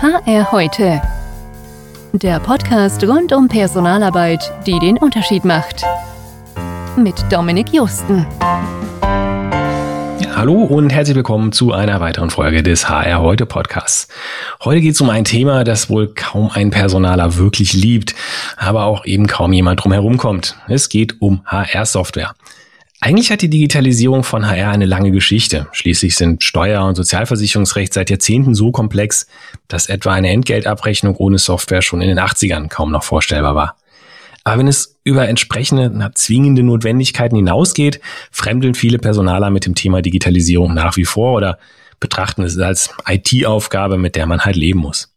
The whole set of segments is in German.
HR heute. Der Podcast rund um Personalarbeit, die den Unterschied macht. Mit Dominik Justen. Hallo und herzlich willkommen zu einer weiteren Folge des HR heute Podcasts. Heute geht es um ein Thema, das wohl kaum ein Personaler wirklich liebt, aber auch eben kaum jemand drumherum kommt. Es geht um HR-Software. Eigentlich hat die Digitalisierung von HR eine lange Geschichte. Schließlich sind Steuer- und Sozialversicherungsrecht seit Jahrzehnten so komplex, dass etwa eine Entgeltabrechnung ohne Software schon in den 80ern kaum noch vorstellbar war. Aber wenn es über entsprechende na, zwingende Notwendigkeiten hinausgeht, fremdeln viele Personaler mit dem Thema Digitalisierung nach wie vor oder betrachten es als IT-Aufgabe, mit der man halt leben muss.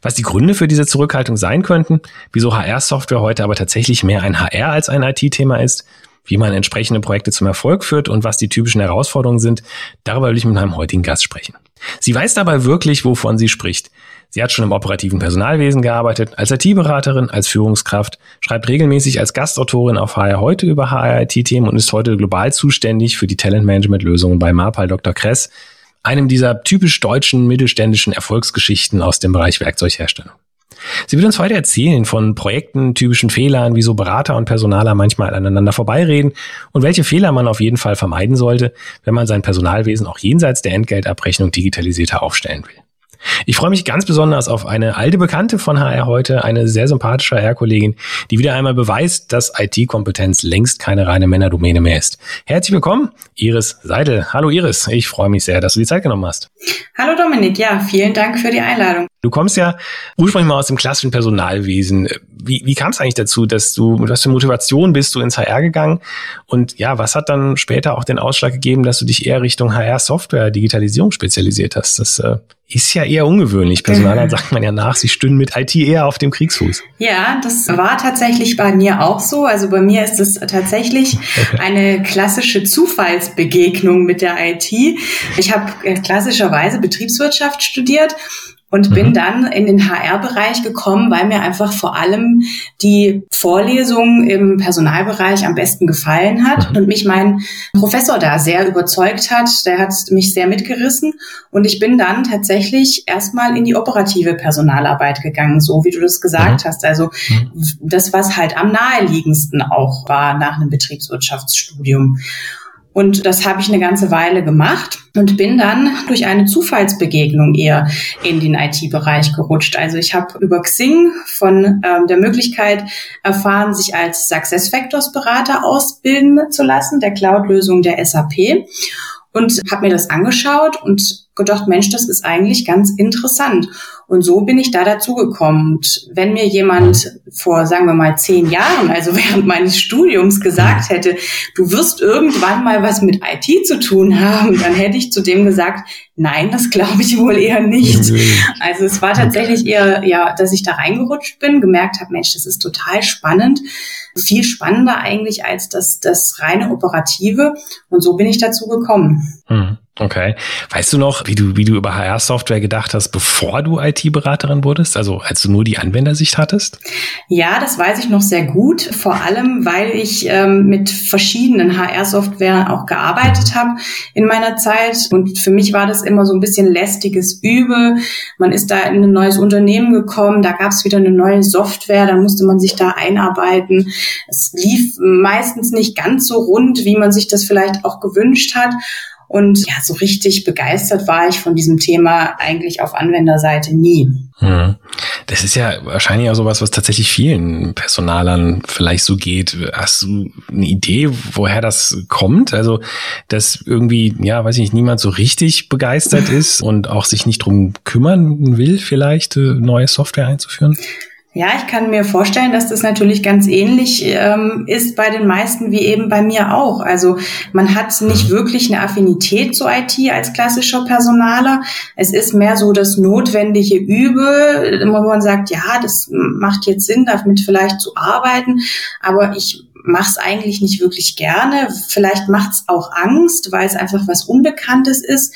Was die Gründe für diese Zurückhaltung sein könnten, wieso HR-Software heute aber tatsächlich mehr ein HR als ein IT-Thema ist, wie man entsprechende Projekte zum Erfolg führt und was die typischen Herausforderungen sind, darüber will ich mit meinem heutigen Gast sprechen. Sie weiß dabei wirklich, wovon sie spricht. Sie hat schon im operativen Personalwesen gearbeitet, als IT-Beraterin, als Führungskraft, schreibt regelmäßig als Gastautorin auf HR heute über HR-IT-Themen und ist heute global zuständig für die Talentmanagement-Lösungen bei Marpal Dr. Kress, einem dieser typisch deutschen mittelständischen Erfolgsgeschichten aus dem Bereich Werkzeugherstellung. Sie wird uns heute erzählen von Projekten, typischen Fehlern, wieso Berater und Personaler manchmal aneinander vorbeireden und welche Fehler man auf jeden Fall vermeiden sollte, wenn man sein Personalwesen auch jenseits der Entgeltabrechnung digitalisierter aufstellen will. Ich freue mich ganz besonders auf eine alte Bekannte von HR heute, eine sehr sympathische HR-Kollegin, die wieder einmal beweist, dass IT-Kompetenz längst keine reine Männerdomäne mehr ist. Herzlich willkommen, Iris Seidel. Hallo Iris, ich freue mich sehr, dass du die Zeit genommen hast. Hallo Dominik, ja, vielen Dank für die Einladung. Du kommst ja ursprünglich mal aus dem klassischen Personalwesen. Wie, wie kam es eigentlich dazu, dass du, mit was für Motivation bist du ins HR gegangen? Und ja, was hat dann später auch den Ausschlag gegeben, dass du dich eher Richtung HR-Software, Digitalisierung spezialisiert hast? Das äh, ist ja eher ungewöhnlich. Personalern sagt man ja nach, sie stünden mit IT eher auf dem Kriegsfuß. Ja, das war tatsächlich bei mir auch so. Also bei mir ist es tatsächlich eine klassische Zufallsbegegnung mit der IT. Ich habe äh, klassischerweise Betriebswirtschaft studiert und mhm. bin dann in den HR-Bereich gekommen, weil mir einfach vor allem die Vorlesung im Personalbereich am besten gefallen hat mhm. und mich mein Professor da sehr überzeugt hat. Der hat mich sehr mitgerissen und ich bin dann tatsächlich erstmal in die operative Personalarbeit gegangen, so wie du das gesagt mhm. hast. Also mhm. das, was halt am naheliegendsten auch war nach einem Betriebswirtschaftsstudium. Und das habe ich eine ganze Weile gemacht und bin dann durch eine Zufallsbegegnung eher in den IT-Bereich gerutscht. Also ich habe über Xing von ähm, der Möglichkeit erfahren, sich als SuccessFactors Berater ausbilden zu lassen, der Cloud-Lösung der SAP und habe mir das angeschaut und gedacht, Mensch, das ist eigentlich ganz interessant. Und so bin ich da dazu gekommen. Und wenn mir jemand vor, sagen wir mal, zehn Jahren, also während meines Studiums gesagt hätte, du wirst irgendwann mal was mit IT zu tun haben, dann hätte ich zu dem gesagt, nein, das glaube ich wohl eher nicht. Also es war tatsächlich eher, ja, dass ich da reingerutscht bin, gemerkt habe, Mensch, das ist total spannend. Viel spannender eigentlich als das, das reine Operative. Und so bin ich dazu gekommen. Hm. Okay. Weißt du noch, wie du, wie du über HR-Software gedacht hast, bevor du IT-Beraterin wurdest? Also als du nur die Anwendersicht hattest? Ja, das weiß ich noch sehr gut. Vor allem, weil ich ähm, mit verschiedenen HR-Software auch gearbeitet habe in meiner Zeit. Und für mich war das immer so ein bisschen lästiges Übel. Man ist da in ein neues Unternehmen gekommen, da gab es wieder eine neue Software, dann musste man sich da einarbeiten. Es lief meistens nicht ganz so rund, wie man sich das vielleicht auch gewünscht hat. Und ja, so richtig begeistert war ich von diesem Thema eigentlich auf Anwenderseite nie. Hm. Das ist ja wahrscheinlich auch sowas, was tatsächlich vielen Personalern vielleicht so geht. Hast du eine Idee, woher das kommt? Also, dass irgendwie, ja, weiß ich nicht, niemand so richtig begeistert ist und auch sich nicht drum kümmern will, vielleicht äh, neue Software einzuführen? Ja, ich kann mir vorstellen, dass das natürlich ganz ähnlich ähm, ist bei den meisten wie eben bei mir auch. Also man hat nicht mhm. wirklich eine Affinität zu IT als klassischer Personaler. Es ist mehr so das notwendige Übel, wo man sagt, ja, das macht jetzt Sinn, damit vielleicht zu arbeiten, aber ich mache es eigentlich nicht wirklich gerne. Vielleicht macht es auch Angst, weil es einfach was Unbekanntes ist.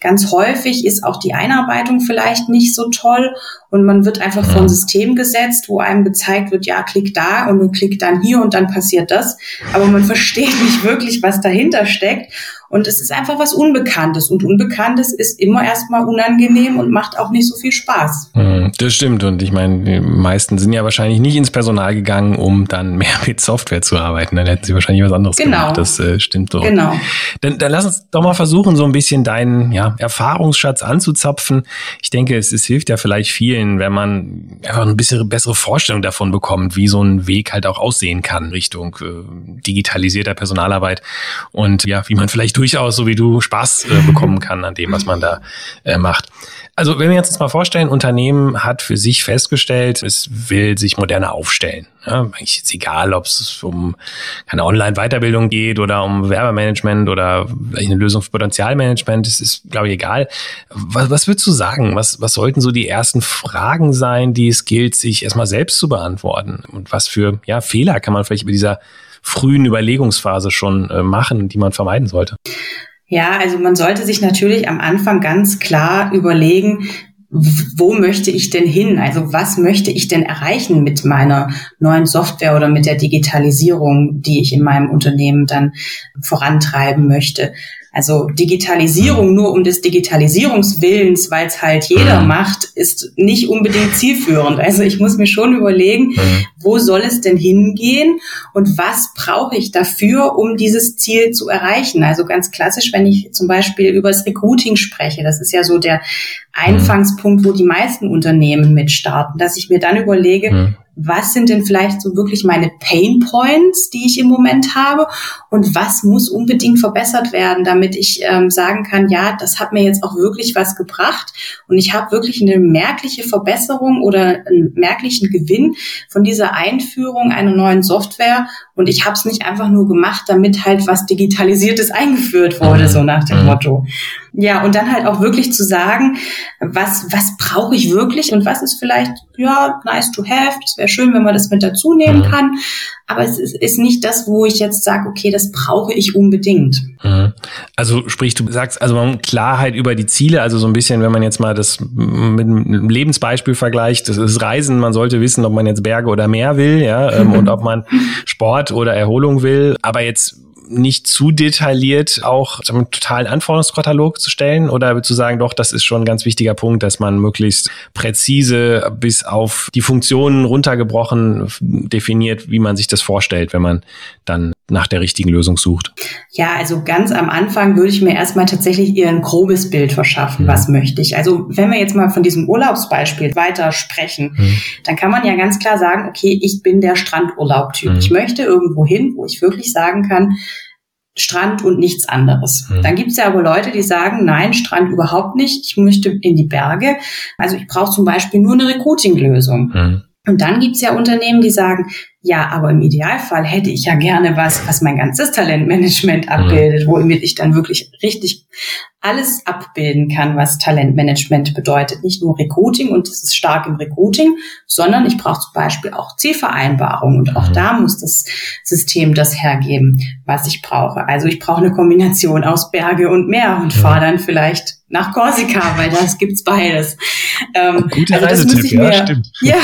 Ganz häufig ist auch die Einarbeitung vielleicht nicht so toll und man wird einfach vor ein System gesetzt, wo einem gezeigt wird, ja, klick da und du klick dann hier und dann passiert das. Aber man versteht nicht wirklich, was dahinter steckt. Und es ist einfach was Unbekanntes. Und Unbekanntes ist immer erstmal unangenehm und macht auch nicht so viel Spaß. Hm, das stimmt. Und ich meine, die meisten sind ja wahrscheinlich nicht ins Personal gegangen, um dann mehr mit Software zu arbeiten. Dann hätten sie wahrscheinlich was anderes genau. gemacht. Das äh, stimmt so. Genau. Dann, dann lass uns doch mal versuchen, so ein bisschen deinen ja, Erfahrungsschatz anzuzapfen. Ich denke, es, es hilft ja vielleicht vielen, wenn man einfach ein bisschen bessere Vorstellung davon bekommt, wie so ein Weg halt auch aussehen kann Richtung äh, digitalisierter Personalarbeit und ja, wie man vielleicht durchaus, so wie du, Spaß äh, bekommen kann an dem, was man da äh, macht. Also wenn wir jetzt uns mal vorstellen, Unternehmen hat für sich festgestellt, es will sich moderner aufstellen. Ja, eigentlich ist egal, ob es um eine Online-Weiterbildung geht oder um Werbemanagement oder eine Lösung für Potenzialmanagement. Es ist, glaube ich, egal. Was, was würdest du sagen? Was, was sollten so die ersten Fragen sein, die es gilt, sich erstmal selbst zu beantworten? Und was für ja, Fehler kann man vielleicht über dieser frühen Überlegungsphase schon äh, machen, die man vermeiden sollte? Ja, also man sollte sich natürlich am Anfang ganz klar überlegen, wo möchte ich denn hin? Also was möchte ich denn erreichen mit meiner neuen Software oder mit der Digitalisierung, die ich in meinem Unternehmen dann vorantreiben möchte? Also Digitalisierung nur um des Digitalisierungswillens, weil es halt jeder mhm. macht, ist nicht unbedingt zielführend. Also ich muss mir schon überlegen, mhm. Wo soll es denn hingehen und was brauche ich dafür, um dieses Ziel zu erreichen? Also ganz klassisch, wenn ich zum Beispiel über das Recruiting spreche, das ist ja so der Einfangspunkt, wo die meisten Unternehmen mitstarten, dass ich mir dann überlege, mhm was sind denn vielleicht so wirklich meine Pain Points, die ich im Moment habe und was muss unbedingt verbessert werden, damit ich ähm, sagen kann, ja, das hat mir jetzt auch wirklich was gebracht und ich habe wirklich eine merkliche Verbesserung oder einen merklichen Gewinn von dieser Einführung einer neuen Software und ich habe es nicht einfach nur gemacht, damit halt was Digitalisiertes eingeführt wurde, so nach dem mhm. Motto. Ja, und dann halt auch wirklich zu sagen, was, was brauche ich wirklich und was ist vielleicht, ja, nice to have, es wäre schön, wenn man das mit dazu nehmen mhm. kann, aber es ist, ist nicht das, wo ich jetzt sage, okay, das brauche ich unbedingt. Mhm. Also sprich, du sagst also Klarheit über die Ziele, also so ein bisschen, wenn man jetzt mal das mit einem Lebensbeispiel vergleicht, das ist Reisen, man sollte wissen, ob man jetzt Berge oder Meer will, ja, ähm, und ob man Sport oder Erholung will, aber jetzt nicht zu detailliert auch einen totalen Anforderungskatalog zu stellen oder zu sagen, doch, das ist schon ein ganz wichtiger Punkt, dass man möglichst präzise bis auf die Funktionen runtergebrochen definiert, wie man sich das vorstellt, wenn man dann nach der richtigen Lösung sucht? Ja, also ganz am Anfang würde ich mir erstmal tatsächlich eher ein grobes Bild verschaffen, mhm. was möchte ich. Also wenn wir jetzt mal von diesem Urlaubsbeispiel weiter sprechen, mhm. dann kann man ja ganz klar sagen, okay, ich bin der Strandurlaubtyp. Mhm. Ich möchte irgendwo hin, wo ich wirklich sagen kann, Strand und nichts anderes. Mhm. Dann gibt es ja aber Leute, die sagen, nein, Strand überhaupt nicht, ich möchte in die Berge. Also ich brauche zum Beispiel nur eine Recruiting-Lösung. Mhm. Und dann gibt's ja Unternehmen, die sagen, ja, aber im Idealfall hätte ich ja gerne was, was mein ganzes Talentmanagement abbildet, mhm. womit ich dann wirklich richtig alles abbilden kann, was Talentmanagement bedeutet. Nicht nur Recruiting und es ist stark im Recruiting, sondern ich brauche zum Beispiel auch Zielvereinbarungen und auch mhm. da muss das System das hergeben, was ich brauche. Also ich brauche eine Kombination aus Berge und Meer und fahre dann vielleicht nach Korsika, weil das gibt's beides. Ähm, Guter also das muss ich mir, ja, stimmt. ja,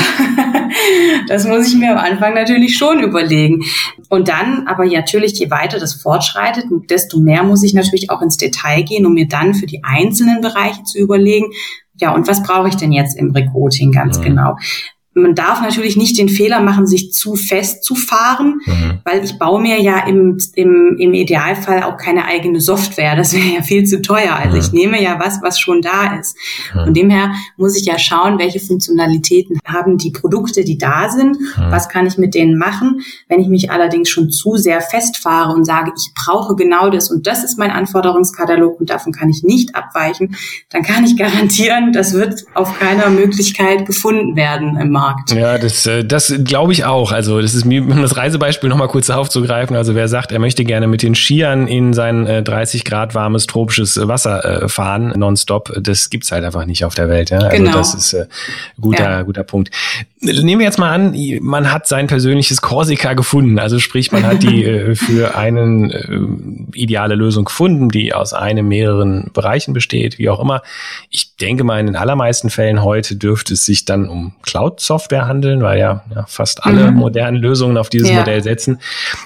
das muss ich mir am Anfang natürlich schon überlegen. Und dann, aber natürlich, je weiter das fortschreitet, desto mehr muss ich natürlich auch ins Detail gehen, um mir dann für die einzelnen Bereiche zu überlegen, ja, und was brauche ich denn jetzt im Recruiting ganz ja. genau? Man darf natürlich nicht den Fehler machen, sich zu fest zu fahren, mhm. weil ich baue mir ja im, im, im Idealfall auch keine eigene Software. Das wäre ja viel zu teuer. Also mhm. ich nehme ja was, was schon da ist. Mhm. Von dem her muss ich ja schauen, welche Funktionalitäten haben die Produkte, die da sind. Mhm. Was kann ich mit denen machen? Wenn ich mich allerdings schon zu sehr festfahre und sage, ich brauche genau das und das ist mein Anforderungskatalog und davon kann ich nicht abweichen, dann kann ich garantieren, das wird auf keiner Möglichkeit gefunden werden im Markt. Markt. Ja, das, äh, das glaube ich auch. Also das ist mir, um das Reisebeispiel nochmal kurz aufzugreifen. Also wer sagt, er möchte gerne mit den Skiern in sein 30 äh, Grad warmes tropisches Wasser äh, fahren, nonstop, das gibt's halt einfach nicht auf der Welt. Ja? Also genau. das ist äh, guter, ja. guter Punkt. Nehmen wir jetzt mal an, man hat sein persönliches Korsika gefunden. Also sprich, man hat die für einen äh, ideale Lösung gefunden, die aus einem mehreren Bereichen besteht, wie auch immer. Ich denke mal, in den allermeisten Fällen heute dürfte es sich dann um Cloud-Software Software handeln, weil ja, ja fast alle mhm. modernen Lösungen auf dieses ja. Modell setzen.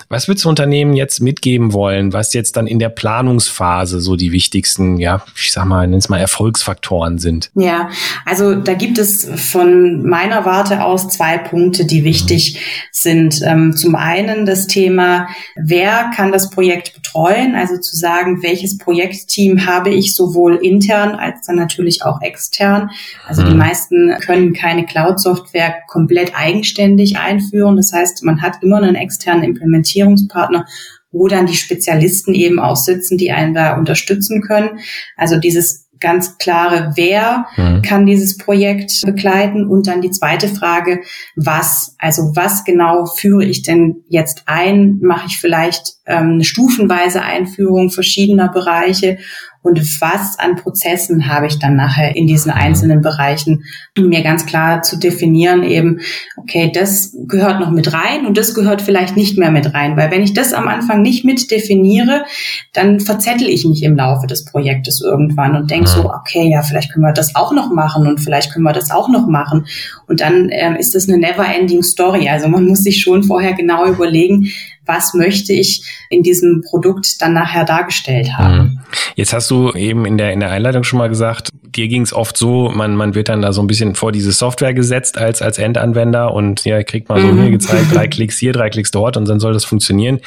Was würdest du Unternehmen jetzt mitgeben wollen, was jetzt dann in der Planungsphase so die wichtigsten, ja, ich sag mal, nenn's mal Erfolgsfaktoren sind? Ja, also da gibt es von meiner Warte aus zwei Punkte, die wichtig mhm. sind. Ähm, zum einen das Thema, wer kann das Projekt betreuen? Also zu sagen, welches Projektteam habe ich sowohl intern als dann natürlich auch extern. Also mhm. die meisten können keine Cloud-Software komplett eigenständig einführen. Das heißt, man hat immer einen externen Implementierungspartner wo dann die Spezialisten eben auch sitzen, die einen da unterstützen können. Also dieses ganz klare, wer mhm. kann dieses Projekt begleiten? Und dann die zweite Frage, was? Also was genau führe ich denn jetzt ein? Mache ich vielleicht ähm, eine stufenweise Einführung verschiedener Bereiche? Und was an Prozessen habe ich dann nachher in diesen einzelnen Bereichen, um mir ganz klar zu definieren eben, okay, das gehört noch mit rein und das gehört vielleicht nicht mehr mit rein, weil wenn ich das am Anfang nicht mit definiere, dann verzettel ich mich im Laufe des Projektes irgendwann und denke so, okay, ja, vielleicht können wir das auch noch machen und vielleicht können wir das auch noch machen. Und dann ähm, ist das eine never-ending Story. Also man muss sich schon vorher genau überlegen, was möchte ich in diesem Produkt dann nachher dargestellt haben. Mhm. Jetzt hast du eben in der, in der Einleitung schon mal gesagt, dir ging es oft so, man, man wird dann da so ein bisschen vor diese Software gesetzt als, als Endanwender und ja, kriegt mal so mhm. hier gezeigt, drei Klicks hier, drei Klicks dort und dann soll das funktionieren.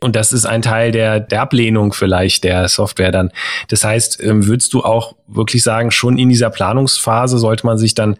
Und das ist ein Teil der, der Ablehnung vielleicht der Software dann. Das heißt, ähm, würdest du auch wirklich sagen, schon in dieser Planungsphase sollte man sich dann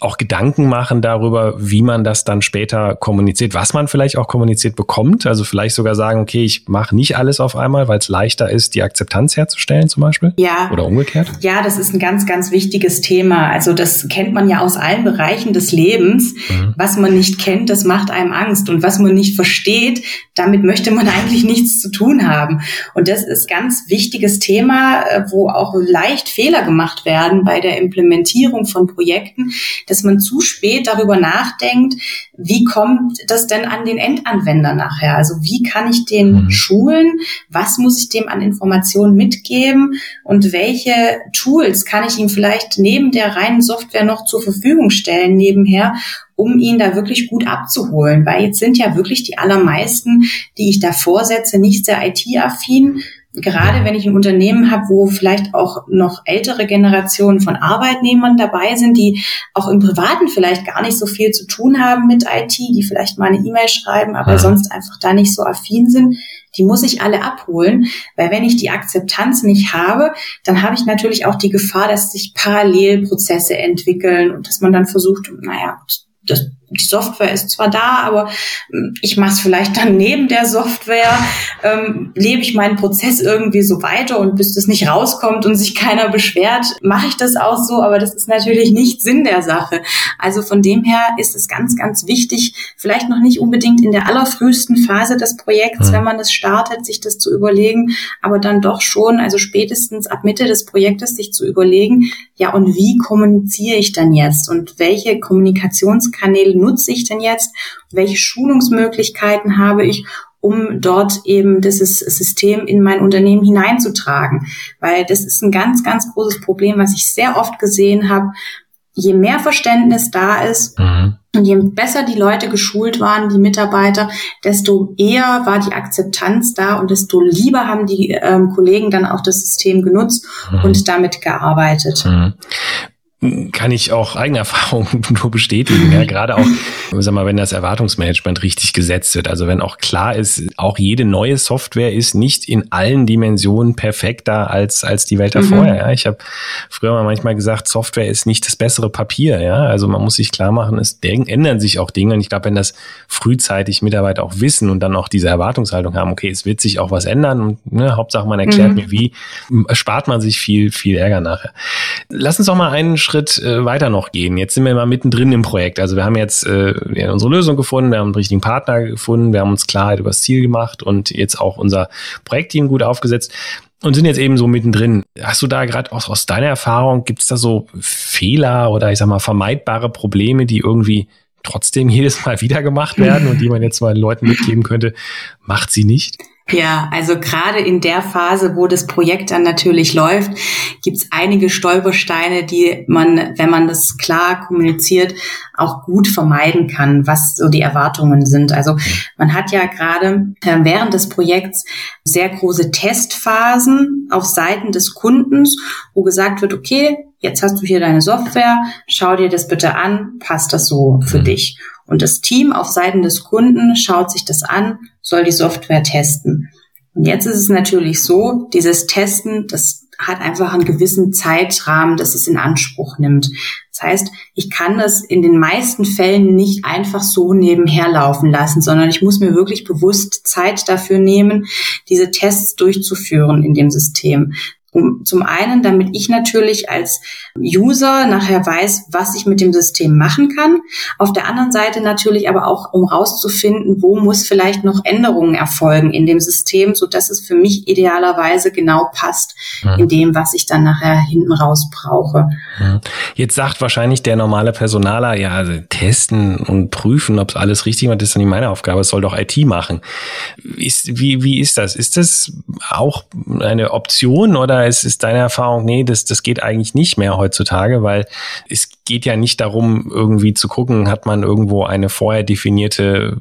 auch Gedanken machen darüber, wie man das dann später kommuniziert, was man vielleicht auch kommuniziert bekommt. Also vielleicht sogar sagen, okay, ich mache nicht alles auf einmal, weil es leichter ist, die Akzeptanz herzustellen zum Beispiel. Ja. Oder umgekehrt. Ja, das ist ein ganz, ganz wichtiges Thema. Also das kennt man ja aus allen Bereichen des Lebens. Mhm. Was man nicht kennt, das macht einem Angst. Und was man nicht versteht, damit möchte man eigentlich nichts zu tun haben. Und das ist ganz wichtiges Thema, äh, wo auch leicht Fehler gemacht werden bei der Implementierung von Projekten dass man zu spät darüber nachdenkt, wie kommt das denn an den Endanwender nachher? Also wie kann ich den mhm. schulen? Was muss ich dem an Informationen mitgeben? Und welche Tools kann ich ihm vielleicht neben der reinen Software noch zur Verfügung stellen nebenher, um ihn da wirklich gut abzuholen. Weil jetzt sind ja wirklich die allermeisten, die ich da vorsetze, nicht sehr IT-affin, gerade wenn ich ein Unternehmen habe, wo vielleicht auch noch ältere Generationen von Arbeitnehmern dabei sind, die auch im Privaten vielleicht gar nicht so viel zu tun haben mit IT, die vielleicht mal eine E-Mail schreiben, aber ja. sonst einfach da nicht so affin sind, die muss ich alle abholen, weil wenn ich die Akzeptanz nicht habe, dann habe ich natürlich auch die Gefahr, dass sich Parallelprozesse entwickeln und dass man dann versucht, naja, das die Software ist zwar da, aber hm, ich mache es vielleicht dann neben der Software, ähm, lebe ich meinen Prozess irgendwie so weiter und bis das nicht rauskommt und sich keiner beschwert, mache ich das auch so, aber das ist natürlich nicht Sinn der Sache. Also von dem her ist es ganz, ganz wichtig, vielleicht noch nicht unbedingt in der allerfrühesten Phase des Projekts, mhm. wenn man es startet, sich das zu überlegen, aber dann doch schon, also spätestens ab Mitte des Projektes sich zu überlegen, ja und wie kommuniziere ich dann jetzt und welche Kommunikationskanäle nutze ich denn jetzt? Welche Schulungsmöglichkeiten habe ich, um dort eben dieses System in mein Unternehmen hineinzutragen? Weil das ist ein ganz, ganz großes Problem, was ich sehr oft gesehen habe. Je mehr Verständnis da ist, mhm. Und je besser die Leute geschult waren, die Mitarbeiter, desto eher war die Akzeptanz da und desto lieber haben die ähm, Kollegen dann auch das System genutzt mhm. und damit gearbeitet. Mhm kann ich auch eigene Erfahrungen nur bestätigen. Ja, gerade auch, sag mal, wenn das Erwartungsmanagement richtig gesetzt wird. Also wenn auch klar ist, auch jede neue Software ist nicht in allen Dimensionen perfekter als, als die Welt davor. Mhm. Ja, ich habe früher mal manchmal gesagt, Software ist nicht das bessere Papier. Ja, also man muss sich klar machen, es ändern sich auch Dinge. Und ich glaube, wenn das frühzeitig Mitarbeiter auch wissen und dann auch diese Erwartungshaltung haben, okay, es wird sich auch was ändern und ne, Hauptsache man erklärt mhm. mir wie, spart man sich viel, viel Ärger nachher. Lass uns doch mal einen Schritt äh, weiter noch gehen. Jetzt sind wir mal mittendrin im Projekt. Also wir haben jetzt äh, wir haben unsere Lösung gefunden, wir haben einen richtigen Partner gefunden, wir haben uns Klarheit über das Ziel gemacht und jetzt auch unser Projektteam gut aufgesetzt und sind jetzt eben so mittendrin. Hast du da gerade aus, aus deiner Erfahrung, gibt es da so Fehler oder ich sag mal vermeidbare Probleme, die irgendwie trotzdem jedes Mal wieder gemacht werden und die man jetzt mal Leuten mitgeben könnte, macht sie nicht? Ja, also gerade in der Phase, wo das Projekt dann natürlich läuft, gibt es einige Stolpersteine, die man, wenn man das klar kommuniziert, auch gut vermeiden kann, was so die Erwartungen sind. Also man hat ja gerade äh, während des Projekts sehr große Testphasen auf Seiten des Kundens, wo gesagt wird, okay, jetzt hast du hier deine Software, schau dir das bitte an, passt das so für mhm. dich? Und das Team auf Seiten des Kunden schaut sich das an, soll die Software testen. Und jetzt ist es natürlich so, dieses Testen, das hat einfach einen gewissen Zeitrahmen, dass es in Anspruch nimmt. Das heißt, ich kann das in den meisten Fällen nicht einfach so nebenher laufen lassen, sondern ich muss mir wirklich bewusst Zeit dafür nehmen, diese Tests durchzuführen in dem System. Um, zum einen, damit ich natürlich als User nachher weiß, was ich mit dem System machen kann. Auf der anderen Seite natürlich aber auch, um rauszufinden, wo muss vielleicht noch Änderungen erfolgen in dem System, so dass es für mich idealerweise genau passt mhm. in dem, was ich dann nachher hinten raus brauche. Mhm. Jetzt sagt wahrscheinlich der normale Personaler, ja, also testen und prüfen, ob es alles richtig macht, das ist dann nicht meine Aufgabe, es soll doch IT machen. Ist, wie, wie ist das? Ist das auch eine Option oder ist, ist deine Erfahrung, nee, das, das geht eigentlich nicht mehr heutzutage, weil es geht ja nicht darum, irgendwie zu gucken, hat man irgendwo eine vorher definierte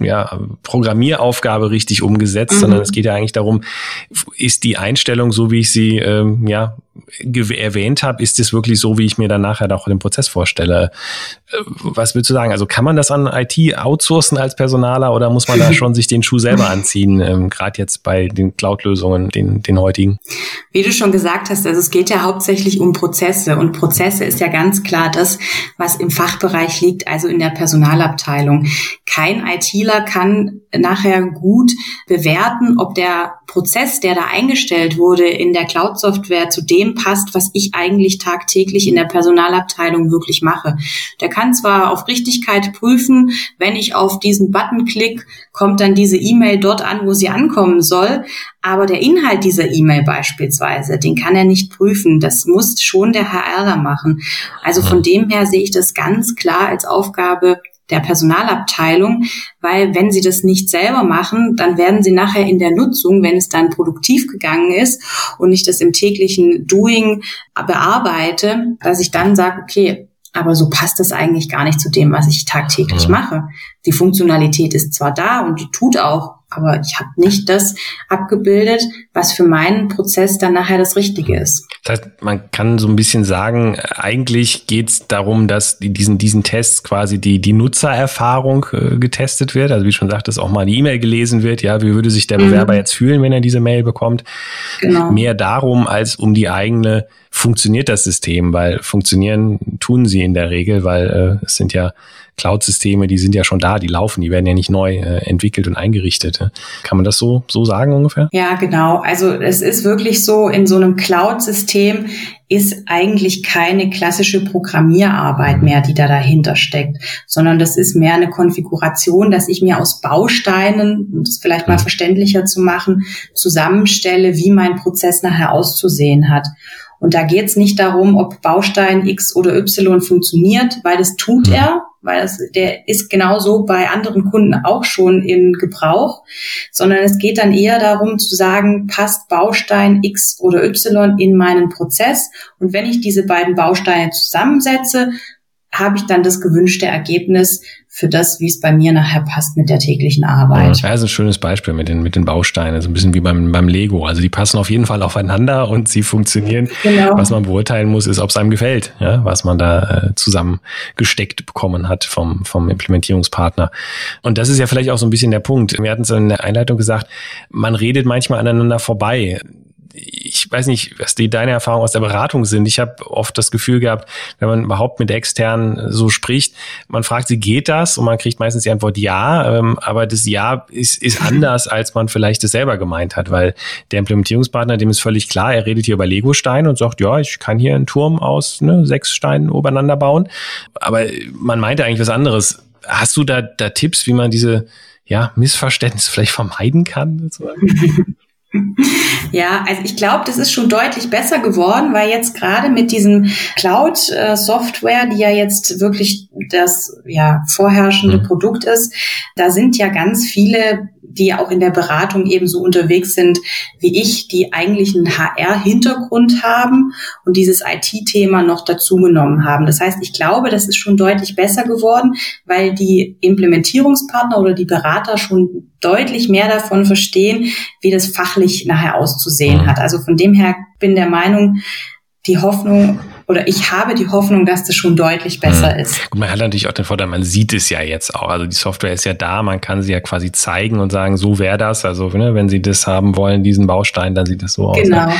ja, Programmieraufgabe richtig umgesetzt, mhm. sondern es geht ja eigentlich darum, ist die Einstellung so, wie ich sie ähm, ja erwähnt habe, ist es wirklich so, wie ich mir dann nachher auch den Prozess vorstelle. Äh, was würdest du sagen? Also kann man das an IT outsourcen als Personaler oder muss man da schon sich den Schuh selber anziehen, ähm, gerade jetzt bei den Cloud-Lösungen, den, den heutigen? Wie du schon gesagt hast, also es geht ja hauptsächlich um Prozesse und Prozesse ist ja ganz klar das, was im Fachbereich liegt, also in der Personalabteilung. Kein ITler kann nachher gut bewerten, ob der Prozess, der da eingestellt wurde in der Cloud-Software zu dem passt, was ich eigentlich tagtäglich in der Personalabteilung wirklich mache. Der kann zwar auf Richtigkeit prüfen, wenn ich auf diesen Button klick, kommt dann diese E-Mail dort an, wo sie ankommen soll, aber der Inhalt dieser E-Mail beispielsweise, den kann er nicht prüfen. Das muss schon der HRler machen. Also von dem her sehe ich das ganz klar als Aufgabe der Personalabteilung, weil wenn sie das nicht selber machen, dann werden sie nachher in der Nutzung, wenn es dann produktiv gegangen ist und ich das im täglichen Doing bearbeite, dass ich dann sage, okay, aber so passt das eigentlich gar nicht zu dem, was ich tagtäglich ja. mache. Die Funktionalität ist zwar da und die tut auch aber ich habe nicht das abgebildet, was für meinen Prozess dann nachher das Richtige ist. Das heißt, man kann so ein bisschen sagen, eigentlich geht es darum, dass die, diesen, diesen Tests quasi die, die Nutzererfahrung äh, getestet wird. Also wie schon sagtest, auch mal eine E-Mail gelesen wird. Ja, wie würde sich der Bewerber mhm. jetzt fühlen, wenn er diese Mail bekommt? Genau. Mehr darum, als um die eigene, funktioniert das System, weil funktionieren tun sie in der Regel, weil äh, es sind ja Cloud-Systeme, die sind ja schon da, die laufen, die werden ja nicht neu äh, entwickelt und eingerichtet. Kann man das so, so sagen ungefähr? Ja, genau. Also es ist wirklich so, in so einem Cloud-System ist eigentlich keine klassische Programmierarbeit mehr, die da dahinter steckt, sondern das ist mehr eine Konfiguration, dass ich mir aus Bausteinen, um das vielleicht mal mhm. verständlicher zu machen, zusammenstelle, wie mein Prozess nachher auszusehen hat. Und da geht es nicht darum, ob Baustein X oder Y funktioniert, weil das tut mhm. er, weil das, der ist genauso bei anderen Kunden auch schon in Gebrauch, sondern es geht dann eher darum zu sagen, passt Baustein X oder Y in meinen Prozess. Und wenn ich diese beiden Bausteine zusammensetze, habe ich dann das gewünschte Ergebnis für das, wie es bei mir nachher passt mit der täglichen Arbeit. Ja, das ist ein schönes Beispiel mit den, mit den Bausteinen, so ein bisschen wie beim, beim Lego. Also die passen auf jeden Fall aufeinander und sie funktionieren. Genau. Was man beurteilen muss, ist, ob es einem gefällt, ja, was man da äh, zusammengesteckt bekommen hat vom, vom Implementierungspartner. Und das ist ja vielleicht auch so ein bisschen der Punkt. Wir hatten es in der Einleitung gesagt, man redet manchmal aneinander vorbei ich weiß nicht, was die deine Erfahrungen aus der Beratung sind. Ich habe oft das Gefühl gehabt, wenn man überhaupt mit externen so spricht, man fragt sie, geht das? Und man kriegt meistens die Antwort ja, ähm, aber das Ja ist, ist anders, als man vielleicht es selber gemeint hat, weil der Implementierungspartner, dem ist völlig klar, er redet hier über Lego-Steine und sagt, ja, ich kann hier einen Turm aus ne, sechs Steinen übereinander bauen. Aber man meinte eigentlich was anderes. Hast du da, da Tipps, wie man diese ja, Missverständnisse vielleicht vermeiden kann? Sozusagen? Ja, also ich glaube, das ist schon deutlich besser geworden, weil jetzt gerade mit diesem Cloud-Software, die ja jetzt wirklich das ja vorherrschende mhm. Produkt ist, da sind ja ganz viele die auch in der Beratung ebenso unterwegs sind wie ich, die eigentlich einen HR-Hintergrund haben und dieses IT-Thema noch dazugenommen haben. Das heißt, ich glaube, das ist schon deutlich besser geworden, weil die Implementierungspartner oder die Berater schon deutlich mehr davon verstehen, wie das fachlich nachher auszusehen mhm. hat. Also von dem her bin der Meinung, die Hoffnung oder ich habe die Hoffnung, dass das schon deutlich besser mhm. ist. Gut, man hat natürlich auch den Vorteil, man sieht es ja jetzt auch. Also die Software ist ja da, man kann sie ja quasi zeigen und sagen, so wäre das. Also ne, wenn Sie das haben wollen, diesen Baustein, dann sieht das so aus. Genau.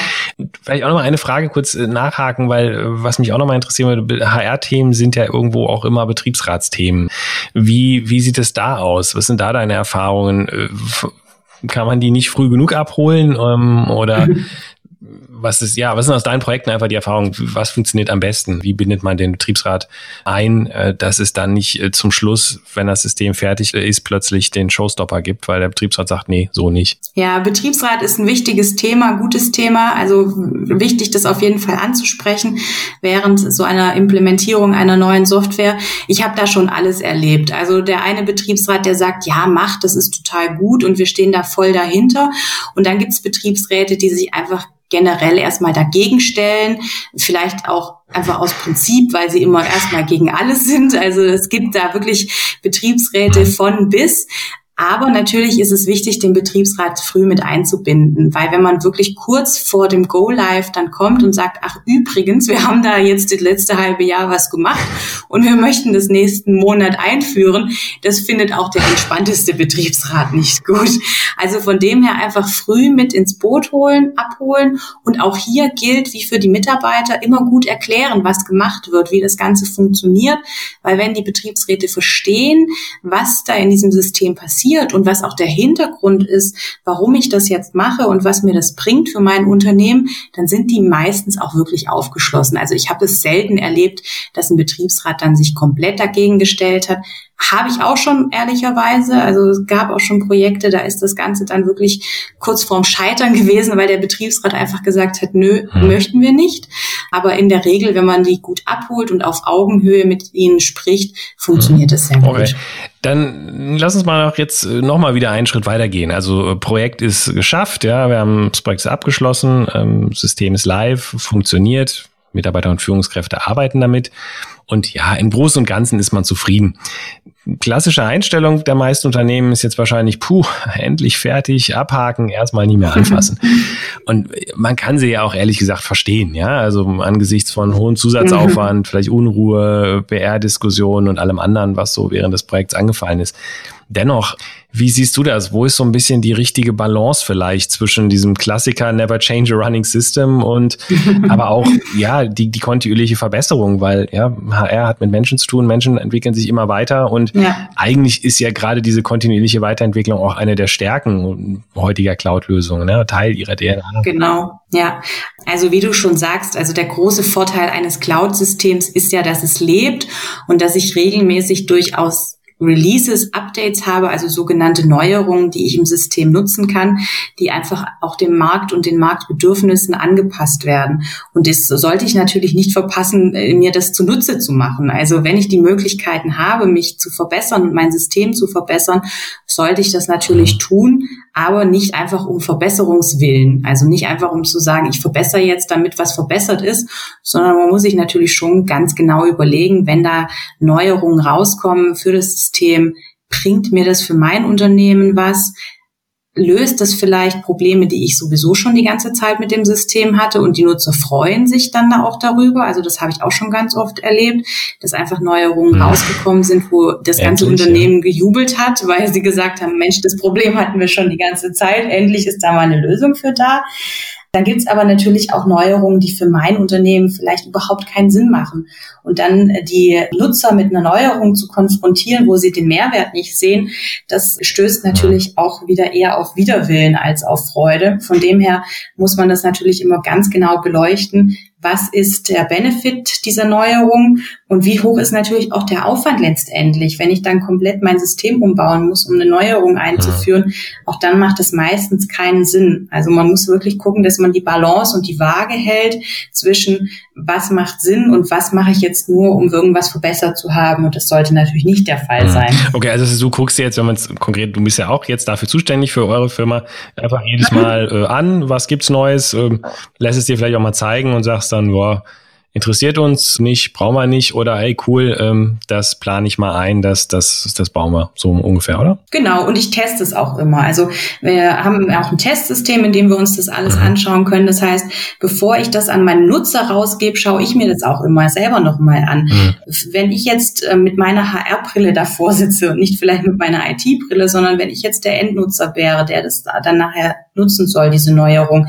Vielleicht auch noch mal eine Frage kurz äh, nachhaken, weil äh, was mich auch noch mal interessieren würde, HR-Themen sind ja irgendwo auch immer Betriebsratsthemen. Wie, wie sieht es da aus? Was sind da deine Erfahrungen? Kann man die nicht früh genug abholen ähm, oder was ist, ja, was sind aus deinen Projekten einfach die Erfahrungen? Was funktioniert am besten? Wie bindet man den Betriebsrat ein, äh, dass es dann nicht äh, zum Schluss, wenn das System fertig ist, plötzlich den Showstopper gibt, weil der Betriebsrat sagt, nee, so nicht? Ja, Betriebsrat ist ein wichtiges Thema, gutes Thema. Also wichtig, das auf jeden Fall anzusprechen während so einer Implementierung einer neuen Software. Ich habe da schon alles erlebt. Also der eine Betriebsrat, der sagt, ja, mach, das ist total gut und wir stehen da voll dahinter. Und dann gibt es Betriebsräte, die sich einfach generell erstmal dagegen stellen, vielleicht auch einfach aus Prinzip, weil sie immer erstmal gegen alles sind. Also es gibt da wirklich Betriebsräte von bis. Aber natürlich ist es wichtig, den Betriebsrat früh mit einzubinden, weil wenn man wirklich kurz vor dem Go Live dann kommt und sagt, ach übrigens, wir haben da jetzt das letzte halbe Jahr was gemacht und wir möchten das nächsten Monat einführen, das findet auch der entspannteste Betriebsrat nicht gut. Also von dem her einfach früh mit ins Boot holen, abholen und auch hier gilt, wie für die Mitarbeiter, immer gut erklären, was gemacht wird, wie das Ganze funktioniert, weil wenn die Betriebsräte verstehen, was da in diesem System passiert, passiert und was auch der Hintergrund ist, warum ich das jetzt mache und was mir das bringt für mein Unternehmen, dann sind die meistens auch wirklich aufgeschlossen. Also ich habe es selten erlebt, dass ein Betriebsrat dann sich komplett dagegen gestellt hat. Habe ich auch schon ehrlicherweise. Also es gab auch schon Projekte, da ist das Ganze dann wirklich kurz vorm Scheitern gewesen, weil der Betriebsrat einfach gesagt hat, nö, hm. möchten wir nicht. Aber in der Regel, wenn man die gut abholt und auf Augenhöhe mit ihnen spricht, funktioniert es sehr okay. gut. Dann lass uns mal noch jetzt noch wieder einen Schritt weitergehen. Also Projekt ist geschafft, ja, wir haben das Projekt abgeschlossen, ähm, System ist live, funktioniert, Mitarbeiter und Führungskräfte arbeiten damit. Und ja, im Großen und Ganzen ist man zufrieden. Klassische Einstellung der meisten Unternehmen ist jetzt wahrscheinlich, puh, endlich fertig, abhaken, erstmal nie mehr anfassen. und man kann sie ja auch ehrlich gesagt verstehen, ja. Also angesichts von hohem Zusatzaufwand, mhm. vielleicht Unruhe, BR-Diskussionen und allem anderen, was so während des Projekts angefallen ist. Dennoch, wie siehst du das? Wo ist so ein bisschen die richtige Balance vielleicht zwischen diesem Klassiker Never Change a Running System und aber auch, ja, die, die kontinuierliche Verbesserung, weil ja, HR hat mit Menschen zu tun, Menschen entwickeln sich immer weiter und ja. eigentlich ist ja gerade diese kontinuierliche Weiterentwicklung auch eine der Stärken heutiger Cloud-Lösungen, ne? Teil ihrer DNA. Genau, ja. Also wie du schon sagst, also der große Vorteil eines Cloud-Systems ist ja, dass es lebt und dass ich regelmäßig durchaus Releases, Updates habe, also sogenannte Neuerungen, die ich im System nutzen kann, die einfach auch dem Markt und den Marktbedürfnissen angepasst werden. Und das sollte ich natürlich nicht verpassen, äh, mir das zunutze zu machen. Also wenn ich die Möglichkeiten habe, mich zu verbessern und mein System zu verbessern, sollte ich das natürlich tun, aber nicht einfach um Verbesserungswillen. Also nicht einfach um zu sagen, ich verbessere jetzt, damit was verbessert ist, sondern man muss sich natürlich schon ganz genau überlegen, wenn da Neuerungen rauskommen für das System, bringt mir das für mein Unternehmen was? Löst das vielleicht Probleme, die ich sowieso schon die ganze Zeit mit dem System hatte und die Nutzer freuen sich dann da auch darüber. Also das habe ich auch schon ganz oft erlebt, dass einfach Neuerungen ja. rausgekommen sind, wo das ganze endlich, Unternehmen ja. gejubelt hat, weil sie gesagt haben, Mensch, das Problem hatten wir schon die ganze Zeit, endlich ist da mal eine Lösung für da. Dann gibt's aber natürlich auch Neuerungen, die für mein Unternehmen vielleicht überhaupt keinen Sinn machen. Und dann äh, die Nutzer mit einer Neuerung zu konfrontieren, wo sie den Mehrwert nicht sehen, das stößt natürlich auch wieder eher auf Widerwillen als auf Freude. Von dem her muss man das natürlich immer ganz genau beleuchten. Was ist der Benefit dieser Neuerung und wie hoch ist natürlich auch der Aufwand letztendlich, wenn ich dann komplett mein System umbauen muss, um eine Neuerung einzuführen. Auch dann macht es meistens keinen Sinn. Also man muss wirklich gucken, dass man die Balance und die Waage hält zwischen was macht Sinn und was mache ich jetzt nur, um irgendwas verbessert zu haben. Und das sollte natürlich nicht der Fall mhm. sein. Okay, also du guckst dir jetzt, wenn man es konkret, du bist ja auch jetzt dafür zuständig für eure Firma, einfach jedes Mal äh, an, was gibt's Neues, ähm, lässt es dir vielleicht auch mal zeigen und sagst dann, boah, interessiert uns nicht, brauchen wir nicht oder hey cool, ähm, das plane ich mal ein, das, das, das bauen wir so ungefähr, oder? Genau, und ich teste es auch immer. Also wir haben auch ein Testsystem, in dem wir uns das alles mhm. anschauen können. Das heißt, bevor ich das an meinen Nutzer rausgebe, schaue ich mir das auch immer selber nochmal an. Mhm. Wenn ich jetzt äh, mit meiner HR-Brille davor sitze und nicht vielleicht mit meiner IT-Brille, sondern wenn ich jetzt der Endnutzer wäre, der das dann nachher nutzen soll, diese Neuerung,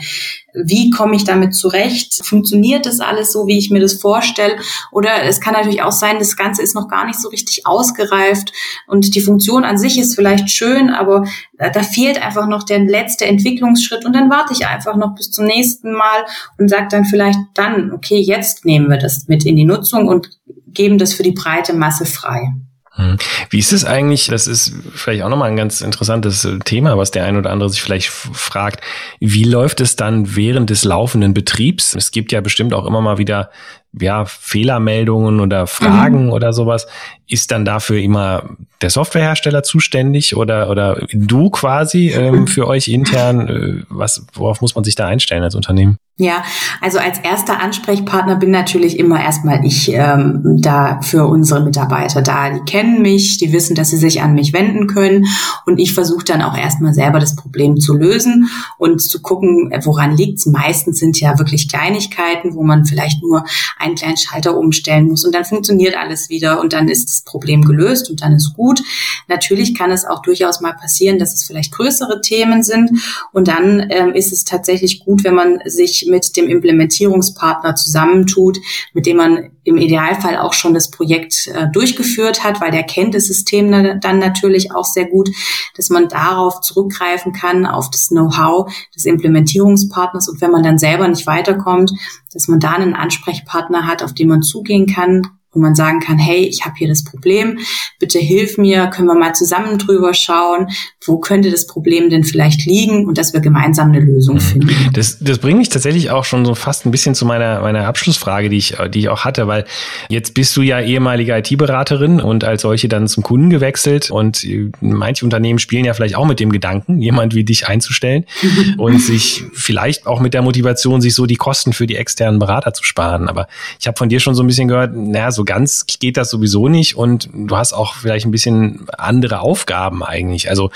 wie komme ich damit zurecht? Funktioniert das alles so, wie ich mir das vorstelle? Oder es kann natürlich auch sein, das Ganze ist noch gar nicht so richtig ausgereift und die Funktion an sich ist vielleicht schön, aber da fehlt einfach noch der letzte Entwicklungsschritt und dann warte ich einfach noch bis zum nächsten Mal und sage dann vielleicht dann, okay, jetzt nehmen wir das mit in die Nutzung und geben das für die breite Masse frei. Hm. Wie ist es eigentlich? Das ist vielleicht auch nochmal ein ganz interessantes äh, Thema, was der ein oder andere sich vielleicht fragt. Wie läuft es dann während des laufenden Betriebs? Es gibt ja bestimmt auch immer mal wieder ja, Fehlermeldungen oder Fragen mhm. oder sowas. Ist dann dafür immer der Softwarehersteller zuständig oder, oder du quasi ähm, für euch intern? Äh, was, worauf muss man sich da einstellen als Unternehmen? Ja, also als erster Ansprechpartner bin natürlich immer erstmal ich ähm, da für unsere Mitarbeiter da. Die kennen mich, die wissen, dass sie sich an mich wenden können und ich versuche dann auch erstmal selber das Problem zu lösen und zu gucken, woran liegt's. Meistens sind ja wirklich Kleinigkeiten, wo man vielleicht nur einen kleinen Schalter umstellen muss und dann funktioniert alles wieder und dann ist Problem gelöst und dann ist gut. Natürlich kann es auch durchaus mal passieren, dass es vielleicht größere Themen sind und dann ähm, ist es tatsächlich gut, wenn man sich mit dem Implementierungspartner zusammentut, mit dem man im Idealfall auch schon das Projekt äh, durchgeführt hat, weil der kennt das System dann natürlich auch sehr gut, dass man darauf zurückgreifen kann, auf das Know-how des Implementierungspartners und wenn man dann selber nicht weiterkommt, dass man da einen Ansprechpartner hat, auf den man zugehen kann, wo man sagen kann, hey, ich habe hier das Problem, bitte hilf mir, können wir mal zusammen drüber schauen, wo könnte das Problem denn vielleicht liegen und dass wir gemeinsam eine Lösung mhm. finden. Das, das bringt mich tatsächlich auch schon so fast ein bisschen zu meiner, meiner Abschlussfrage, die ich, die ich auch hatte, weil jetzt bist du ja ehemalige IT-Beraterin und als solche dann zum Kunden gewechselt und manche Unternehmen spielen ja vielleicht auch mit dem Gedanken, jemand wie dich einzustellen und sich vielleicht auch mit der Motivation, sich so die Kosten für die externen Berater zu sparen. Aber ich habe von dir schon so ein bisschen gehört, naja, so ganz geht das sowieso nicht und du hast auch vielleicht ein bisschen andere Aufgaben eigentlich. Also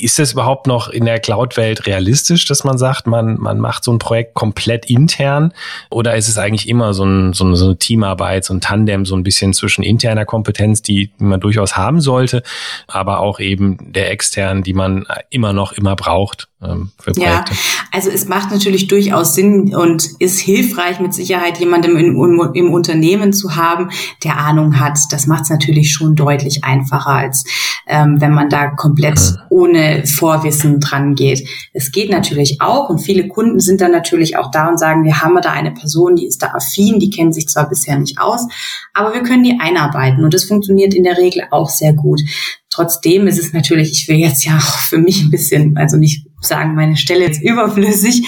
ist es überhaupt noch in der Cloud-Welt realistisch, dass man sagt, man, man macht so ein Projekt komplett intern? Oder ist es eigentlich immer so, ein, so, eine, so eine Teamarbeit, so ein Tandem, so ein bisschen zwischen interner Kompetenz, die, die man durchaus haben sollte, aber auch eben der externen, die man immer noch immer braucht ähm, für Projekte? Ja, also es macht natürlich durchaus Sinn und ist hilfreich, mit Sicherheit jemandem in, im Unternehmen zu haben, der Ahnung hat. Das macht es natürlich schon deutlich einfacher, als ähm, wenn man da komplett komplett ohne Vorwissen dran geht. Es geht natürlich auch und viele Kunden sind dann natürlich auch da und sagen, wir haben da eine Person, die ist da affin, die kennt sich zwar bisher nicht aus, aber wir können die einarbeiten und das funktioniert in der Regel auch sehr gut. Trotzdem ist es natürlich, ich will jetzt ja auch für mich ein bisschen, also nicht sagen, meine Stelle ist überflüssig.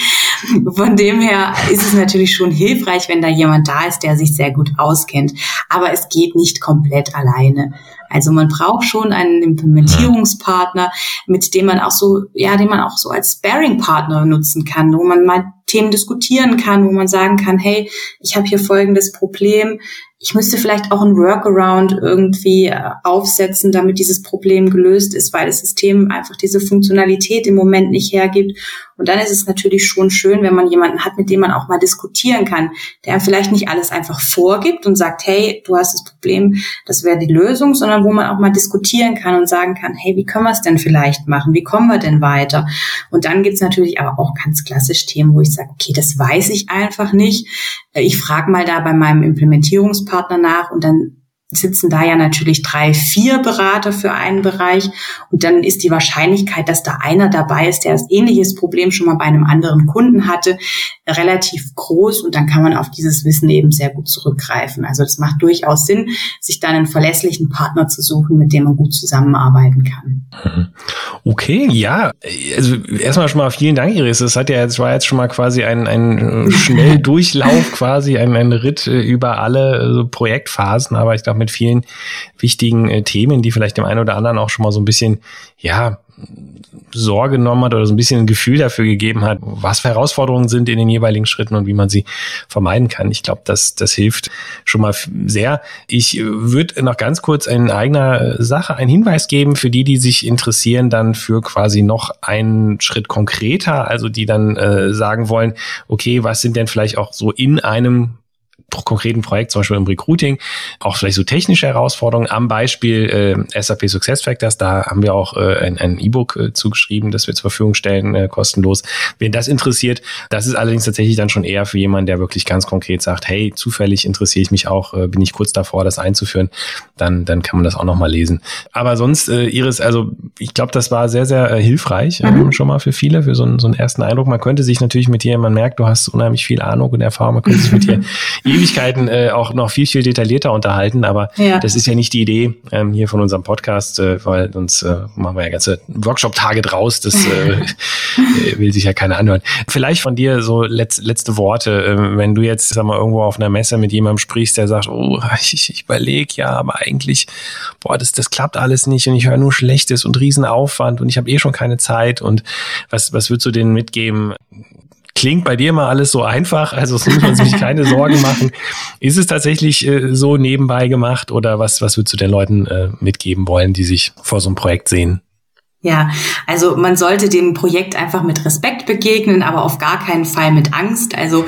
Von dem her ist es natürlich schon hilfreich, wenn da jemand da ist, der sich sehr gut auskennt. Aber es geht nicht komplett alleine. Also man braucht schon einen Implementierungspartner, mit dem man auch so, ja, den man auch so als Sparing-Partner nutzen kann, wo man mal Themen diskutieren kann, wo man sagen kann, hey, ich habe hier folgendes Problem, ich müsste vielleicht auch ein Workaround irgendwie äh, aufsetzen, damit dieses Problem gelöst ist, weil das System einfach diese Funktionalität im Moment nicht hergibt. Und dann ist es natürlich schon schön, wenn man jemanden hat, mit dem man auch mal diskutieren kann, der vielleicht nicht alles einfach vorgibt und sagt, hey, du hast das Problem, das wäre die Lösung, sondern wo man auch mal diskutieren kann und sagen kann, hey, wie können wir es denn vielleicht machen? Wie kommen wir denn weiter? Und dann gibt's natürlich aber auch ganz klassisch Themen, wo ich sage, okay, das weiß ich einfach nicht. Ich frage mal da bei meinem Implementierungspartner nach und dann sitzen da ja natürlich drei, vier Berater für einen Bereich und dann ist die Wahrscheinlichkeit, dass da einer dabei ist, der das ähnliches Problem schon mal bei einem anderen Kunden hatte, relativ groß und dann kann man auf dieses Wissen eben sehr gut zurückgreifen. Also das macht durchaus Sinn, sich dann einen verlässlichen Partner zu suchen, mit dem man gut zusammenarbeiten kann. Mhm. Okay, ja, also erstmal schon mal vielen Dank, Iris. Das hat ja jetzt war jetzt schon mal quasi ein, ein Schnelldurchlauf, quasi ein, ein Ritt äh, über alle also Projektphasen, aber ich glaube mit vielen wichtigen äh, Themen, die vielleicht dem einen oder anderen auch schon mal so ein bisschen, ja, Sorge genommen hat oder so ein bisschen ein Gefühl dafür gegeben hat, was für Herausforderungen sind in den jeweiligen Schritten und wie man sie vermeiden kann. Ich glaube, das, das hilft schon mal sehr. Ich äh, würde noch ganz kurz in eigener Sache einen Hinweis geben für die, die sich interessieren, dann für quasi noch einen Schritt konkreter, also die dann äh, sagen wollen, okay, was sind denn vielleicht auch so in einem konkreten Projekt, zum Beispiel im Recruiting, auch vielleicht so technische Herausforderungen am Beispiel äh, SAP Success Factors. Da haben wir auch äh, ein E-Book äh, zugeschrieben, das wir zur Verfügung stellen, äh, kostenlos. Wen das interessiert, das ist allerdings tatsächlich dann schon eher für jemanden, der wirklich ganz konkret sagt, hey, zufällig interessiere ich mich auch, äh, bin ich kurz davor, das einzuführen, dann, dann kann man das auch nochmal lesen. Aber sonst, äh, Iris, also ich glaube, das war sehr, sehr äh, hilfreich äh, mhm. schon mal für viele, für so einen, so einen ersten Eindruck. Man könnte sich natürlich mit dir, man merkt, du hast unheimlich viel Ahnung und Erfahrung, man könnte sich mit dir Ewigkeiten äh, auch noch viel, viel detaillierter unterhalten, aber ja. das ist ja nicht die Idee ähm, hier von unserem Podcast, äh, weil sonst äh, machen wir ja ganze Workshop-Tage draus, das äh, will sich ja keiner anhören. Vielleicht von dir so letz, letzte Worte, äh, wenn du jetzt, sag mal, irgendwo auf einer Messe mit jemandem sprichst, der sagt, oh, ich, ich überlege ja, aber eigentlich, boah, das, das klappt alles nicht und ich höre nur Schlechtes und Riesenaufwand und ich habe eh schon keine Zeit und was, was würdest du denen mitgeben? Klingt bei dir mal alles so einfach, also es muss man sich keine Sorgen machen. Ist es tatsächlich äh, so nebenbei gemacht oder was, was würdest du den Leuten äh, mitgeben wollen, die sich vor so einem Projekt sehen? Ja, also man sollte dem Projekt einfach mit Respekt begegnen, aber auf gar keinen Fall mit Angst. Also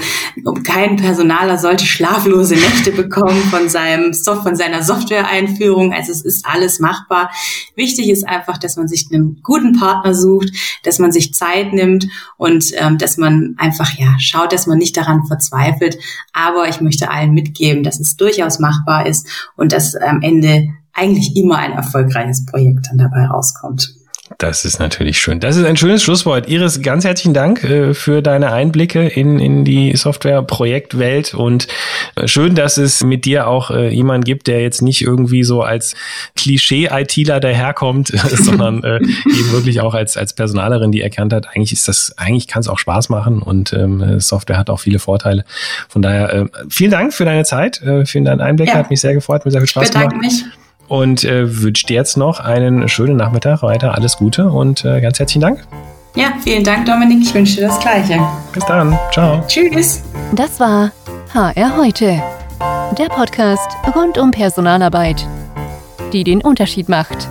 kein Personaler sollte schlaflose Nächte bekommen von seinem von seiner Software-Einführung. Also es ist alles machbar. Wichtig ist einfach, dass man sich einen guten Partner sucht, dass man sich Zeit nimmt und ähm, dass man einfach ja schaut, dass man nicht daran verzweifelt. Aber ich möchte allen mitgeben, dass es durchaus machbar ist und dass am Ende eigentlich immer ein erfolgreiches Projekt dann dabei rauskommt. Das ist natürlich schön. Das ist ein schönes Schlusswort. Iris, ganz herzlichen Dank äh, für deine Einblicke in, in die Software-Projektwelt und äh, schön, dass es mit dir auch äh, jemand gibt, der jetzt nicht irgendwie so als Klischee-ITler daherkommt, sondern äh, eben wirklich auch als, als Personalerin, die erkannt hat, eigentlich ist das, eigentlich kann es auch Spaß machen und ähm, Software hat auch viele Vorteile. Von daher, äh, vielen Dank für deine Zeit, äh, für deinen Einblick, ja. hat mich sehr gefreut, mir sehr viel Spaß gemacht. Mich und äh, wünsche dir jetzt noch einen schönen Nachmittag weiter. Alles Gute und äh, ganz herzlichen Dank. Ja, vielen Dank, Dominik. Ich wünsche dir das Gleiche. Bis dann. Ciao. Tschüss. Das war HR heute. Der Podcast rund um Personalarbeit, die den Unterschied macht.